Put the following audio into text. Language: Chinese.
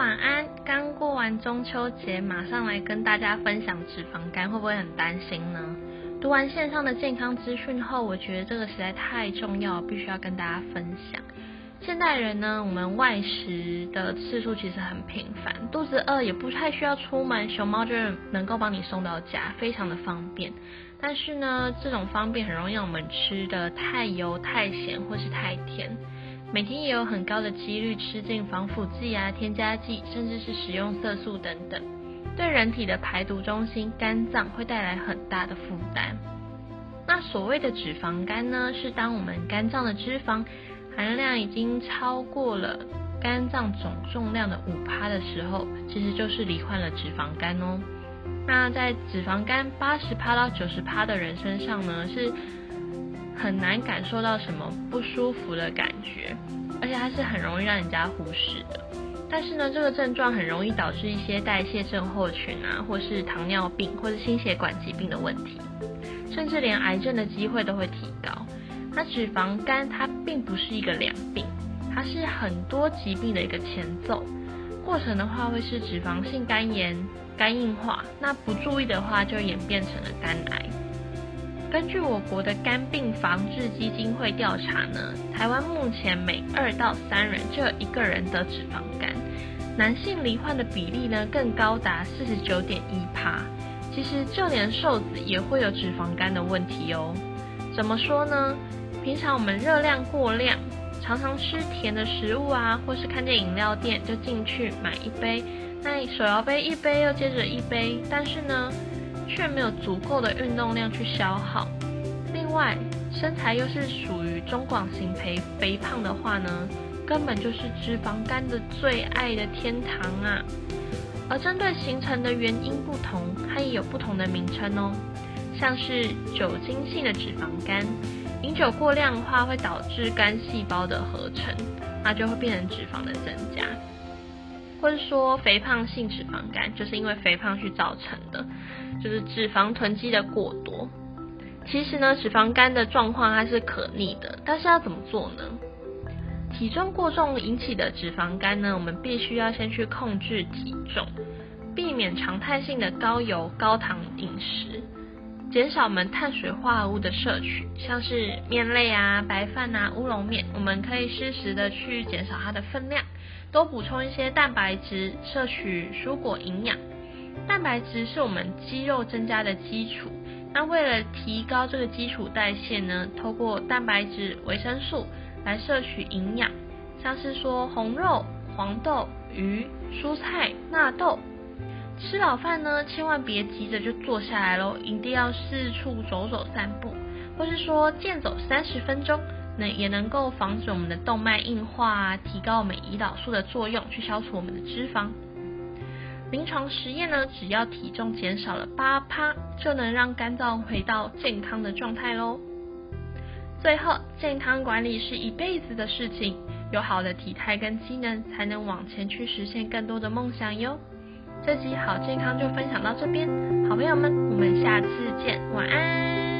晚安，刚过完中秋节，马上来跟大家分享脂肪肝，会不会很担心呢？读完线上的健康资讯后，我觉得这个实在太重要，必须要跟大家分享。现代人呢，我们外食的次数其实很频繁，肚子饿也不太需要出门，熊猫就能够帮你送到家，非常的方便。但是呢，这种方便很容易让我们吃的太油、太咸或是太甜，每天也有很高的几率吃进防腐剂啊、添加剂，甚至是食用色素等等，对人体的排毒中心肝脏会带来很大的负担。那所谓的脂肪肝呢，是当我们肝脏的脂肪含量已经超过了肝脏总重量的五趴的时候，其实就是罹患了脂肪肝哦。那在脂肪肝八十趴到九十趴的人身上呢，是很难感受到什么不舒服的感觉，而且它是很容易让人家忽视的。但是呢，这个症状很容易导致一些代谢症候群啊，或是糖尿病或者心血管疾病的问题，甚至连癌症的机会都会提高。那脂肪肝它并不是一个两病，它是很多疾病的一个前奏。过程的话会是脂肪性肝炎、肝硬化，那不注意的话就演变成了肝癌。根据我国的肝病防治基金会调查呢，台湾目前每二到三人就有一个人得脂肪肝，男性罹患的比例呢更高达四十九点一趴。其实就连瘦子也会有脂肪肝的问题哦。怎么说呢？平常我们热量过量，常常吃甜的食物啊，或是看见饮料店就进去买一杯，那手摇杯一杯又接着一杯，但是呢，却没有足够的运动量去消耗。另外，身材又是属于中广型肥肥胖的话呢，根本就是脂肪肝的最爱的天堂啊。而针对形成的原因不同，它也有不同的名称哦，像是酒精性的脂肪肝。饮酒过量的话，会导致肝细胞的合成，那就会变成脂肪的增加，或者说肥胖性脂肪肝，就是因为肥胖去造成的，就是脂肪囤积的过多。其实呢，脂肪肝的状况它是可逆的，但是要怎么做呢？体重过重引起的脂肪肝呢，我们必须要先去控制体重，避免常态性的高油高糖饮食。减少我们碳水化合物的摄取，像是面类啊、白饭啊、乌龙面，我们可以适时的去减少它的分量，多补充一些蛋白质，摄取蔬果营养。蛋白质是我们肌肉增加的基础，那为了提高这个基础代谢呢，透过蛋白质、维生素来摄取营养，像是说红肉、黄豆、鱼、蔬菜、纳豆。吃饱饭呢，千万别急着就坐下来喽，一定要四处走走散步，或是说健走三十分钟，那也能够防止我们的动脉硬化，提高我们胰岛素的作用，去消除我们的脂肪。临床实验呢，只要体重减少了八趴，就能让肝脏回到健康的状态喽。最后，健康管理是一辈子的事情，有好的体态跟机能，才能往前去实现更多的梦想哟。这集好健康就分享到这边，好朋友们，我们下次见，晚安。